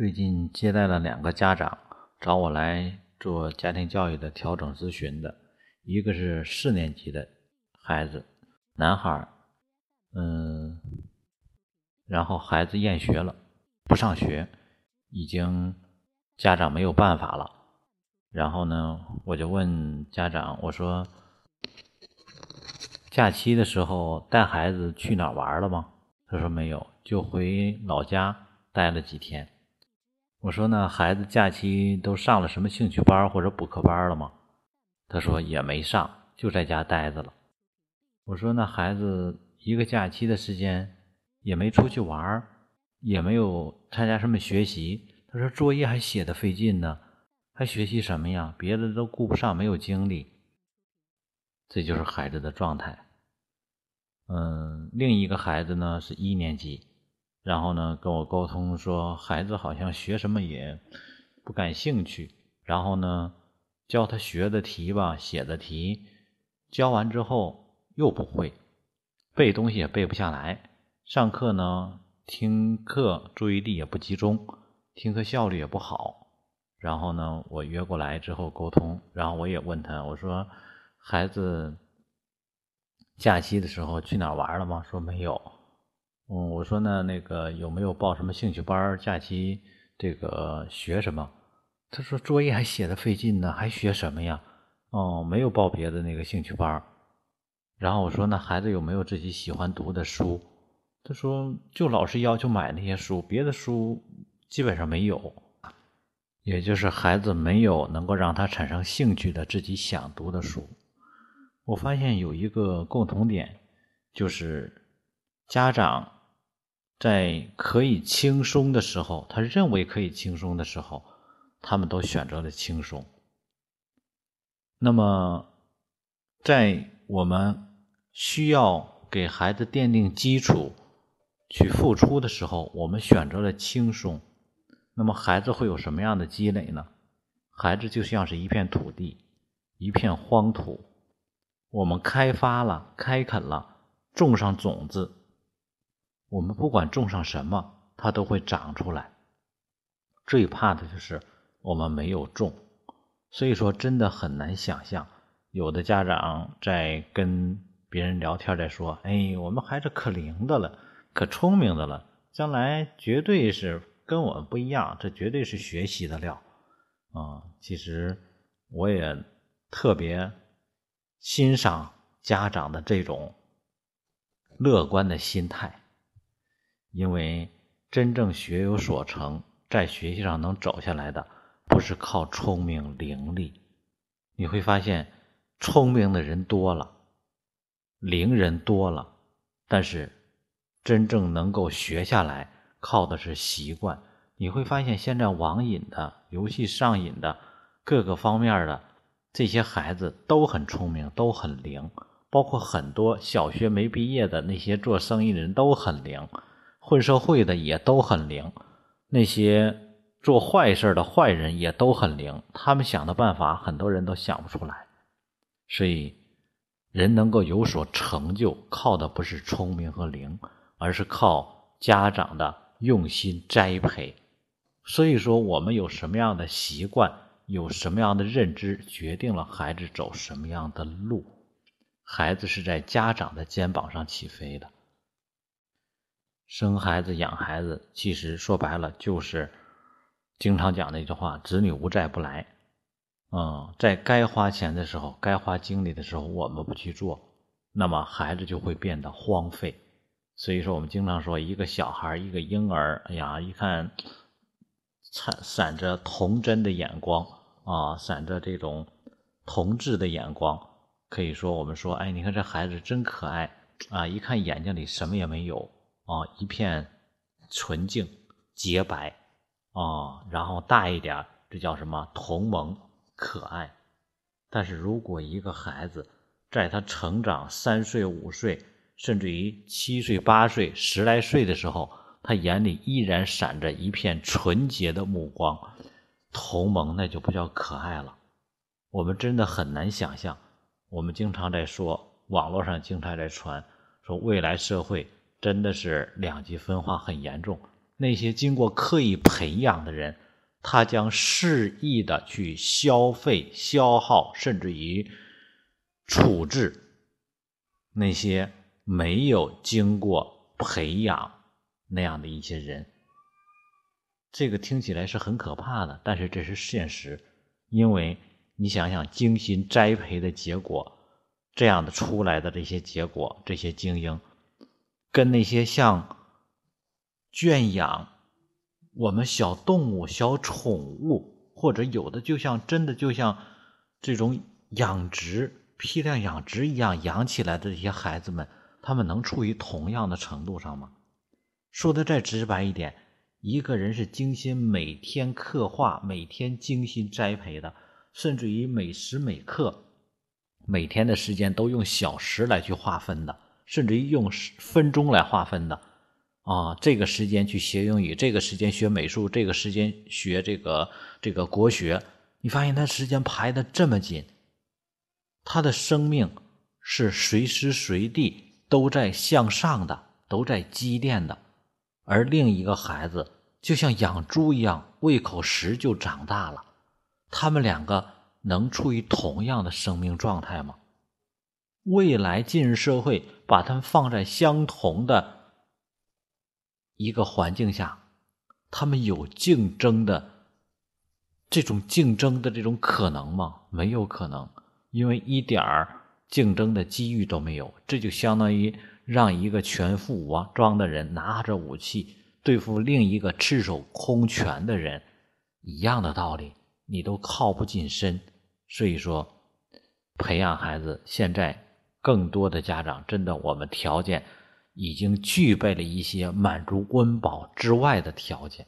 最近接待了两个家长找我来做家庭教育的调整咨询的，一个是四年级的孩子，男孩，嗯，然后孩子厌学了，不上学，已经家长没有办法了。然后呢，我就问家长，我说，假期的时候带孩子去哪儿玩了吗？他说没有，就回老家待了几天。我说那孩子假期都上了什么兴趣班或者补课班了吗？他说也没上，就在家待着了。我说那孩子一个假期的时间也没出去玩，也没有参加什么学习。他说作业还写的费劲呢。还学习什么呀？别的都顾不上，没有精力。这就是孩子的状态。嗯，另一个孩子呢是一年级，然后呢跟我沟通说，孩子好像学什么也不感兴趣。然后呢教他学的题吧，写的题，教完之后又不会，背东西也背不下来。上课呢听课注意力也不集中，听课效率也不好。然后呢，我约过来之后沟通，然后我也问他，我说：“孩子假期的时候去哪儿玩了吗？”说没有。嗯，我说呢，那个有没有报什么兴趣班？假期这个学什么？他说作业还写的费劲呢，还学什么呀？哦，没有报别的那个兴趣班。然后我说那孩子有没有自己喜欢读的书？他说就老师要求买那些书，别的书基本上没有。也就是孩子没有能够让他产生兴趣的自己想读的书，我发现有一个共同点，就是家长在可以轻松的时候，他认为可以轻松的时候，他们都选择了轻松。那么，在我们需要给孩子奠定基础、去付出的时候，我们选择了轻松。那么孩子会有什么样的积累呢？孩子就像是一片土地，一片荒土，我们开发了、开垦了，种上种子，我们不管种上什么，它都会长出来。最怕的就是我们没有种，所以说真的很难想象，有的家长在跟别人聊天在说：“哎，我们孩子可灵的了，可聪明的了，将来绝对是。”跟我们不一样，这绝对是学习的料啊！其实我也特别欣赏家长的这种乐观的心态，因为真正学有所成，在学习上能走下来的，不是靠聪明伶俐。你会发现，聪明的人多了，灵人多了，但是真正能够学下来。靠的是习惯，你会发现现在网瘾的、游戏上瘾的、各个方面的这些孩子都很聪明，都很灵，包括很多小学没毕业的那些做生意的人都很灵，混社会的也都很灵，那些做坏事的坏人也都很灵，他们想的办法很多人都想不出来，所以人能够有所成就，靠的不是聪明和灵，而是靠家长的。用心栽培，所以说我们有什么样的习惯，有什么样的认知，决定了孩子走什么样的路。孩子是在家长的肩膀上起飞的。生孩子、养孩子，其实说白了就是经常讲的一句话：“子女无债不来。”嗯，在该花钱的时候，该花精力的时候，我们不去做，那么孩子就会变得荒废。所以说，我们经常说，一个小孩一个婴儿，哎呀，一看，闪闪着童真的眼光啊，闪着这种童稚的眼光，可以说，我们说，哎，你看这孩子真可爱啊！一看眼睛里什么也没有啊，一片纯净洁白啊，然后大一点，这叫什么？童萌可爱。但是如果一个孩子在他成长三岁五岁，甚至于七岁、八岁、十来岁的时候，他眼里依然闪着一片纯洁的目光，同盟那就不叫可爱了。我们真的很难想象。我们经常在说，网络上经常在传，说未来社会真的是两极分化很严重。那些经过刻意培养的人，他将肆意的去消费、消耗，甚至于处置那些没有经过培养那样的一些人。这个听起来是很可怕的，但是这是现实，因为你想想，精心栽培的结果，这样的出来的这些结果，这些精英，跟那些像圈养我们小动物、小宠物，或者有的就像真的就像这种养殖、批量养殖一样养起来的这些孩子们，他们能处于同样的程度上吗？说的再直白一点。一个人是精心每天刻画、每天精心栽培的，甚至于每时每刻、每天的时间都用小时来去划分的，甚至于用分钟来划分的。啊，这个时间去学英语，这个时间学美术，这个时间学这个这个国学，你发现他时间排的这么紧，他的生命是随时随地都在向上的，都在积淀的。而另一个孩子就像养猪一样，喂口食就长大了。他们两个能处于同样的生命状态吗？未来进入社会，把他们放在相同的一个环境下，他们有竞争的这种竞争的这种可能吗？没有可能，因为一点儿竞争的机遇都没有。这就相当于。让一个全副武装的人拿着武器对付另一个赤手空拳的人，一样的道理，你都靠不近身。所以说，培养孩子，现在更多的家长真的，我们条件已经具备了一些满足温饱之外的条件，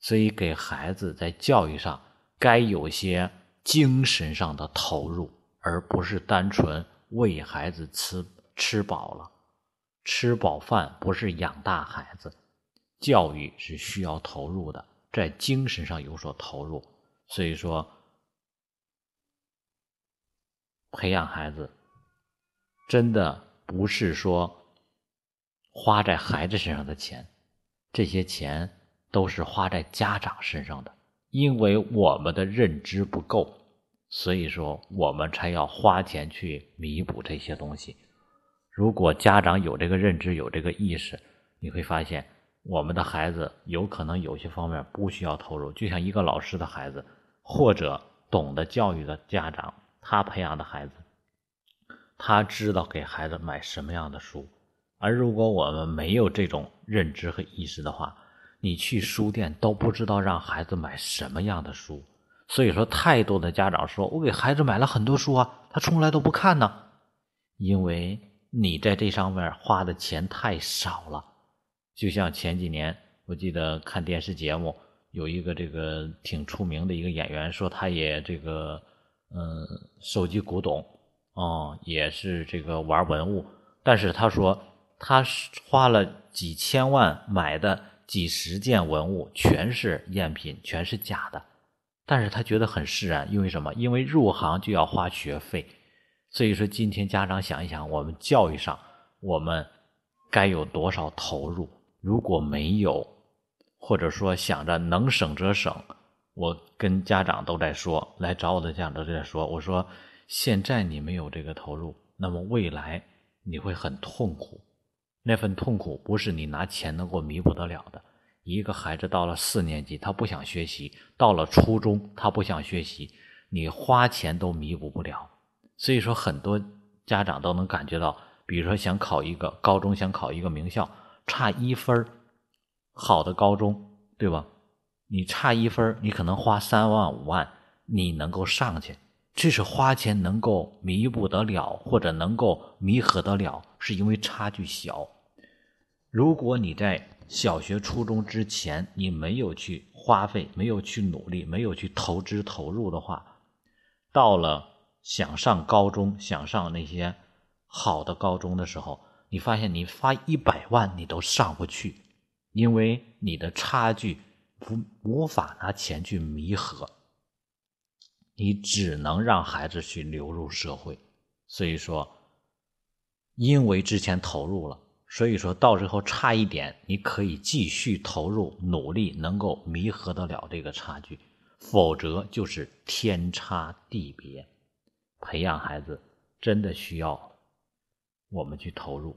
所以给孩子在教育上该有些精神上的投入，而不是单纯喂孩子吃吃饱了。吃饱饭不是养大孩子，教育是需要投入的，在精神上有所投入。所以说，培养孩子真的不是说花在孩子身上的钱，这些钱都是花在家长身上的。因为我们的认知不够，所以说我们才要花钱去弥补这些东西。如果家长有这个认知、有这个意识，你会发现，我们的孩子有可能有些方面不需要投入。就像一个老师的孩子，或者懂得教育的家长，他培养的孩子，他知道给孩子买什么样的书。而如果我们没有这种认知和意识的话，你去书店都不知道让孩子买什么样的书。所以说，太多的家长说：“我给孩子买了很多书啊，他从来都不看呢，因为。”你在这上面花的钱太少了，就像前几年我记得看电视节目，有一个这个挺出名的一个演员说他也这个嗯收集古董哦，也是这个玩文物，但是他说他花了几千万买的几十件文物全是赝品，全是假的，但是他觉得很释然，因为什么？因为入行就要花学费。所以说，今天家长想一想，我们教育上我们该有多少投入？如果没有，或者说想着能省则省，我跟家长都在说，来找我的家长都在说，我说现在你没有这个投入，那么未来你会很痛苦。那份痛苦不是你拿钱能够弥补得了的。一个孩子到了四年级，他不想学习；到了初中，他不想学习，你花钱都弥补不了。所以说，很多家长都能感觉到，比如说想考一个高中，想考一个名校，差一分好的高中，对吧？你差一分你可能花三万五万，你能够上去，这是花钱能够弥补得了，或者能够弥合得了，是因为差距小。如果你在小学、初中之前，你没有去花费，没有去努力，没有去投资投入的话，到了。想上高中，想上那些好的高中的时候，你发现你花一百万你都上不去，因为你的差距无无法拿钱去弥合，你只能让孩子去流入社会。所以说，因为之前投入了，所以说到最后差一点，你可以继续投入努力，能够弥合得了这个差距，否则就是天差地别。培养孩子真的需要我们去投入。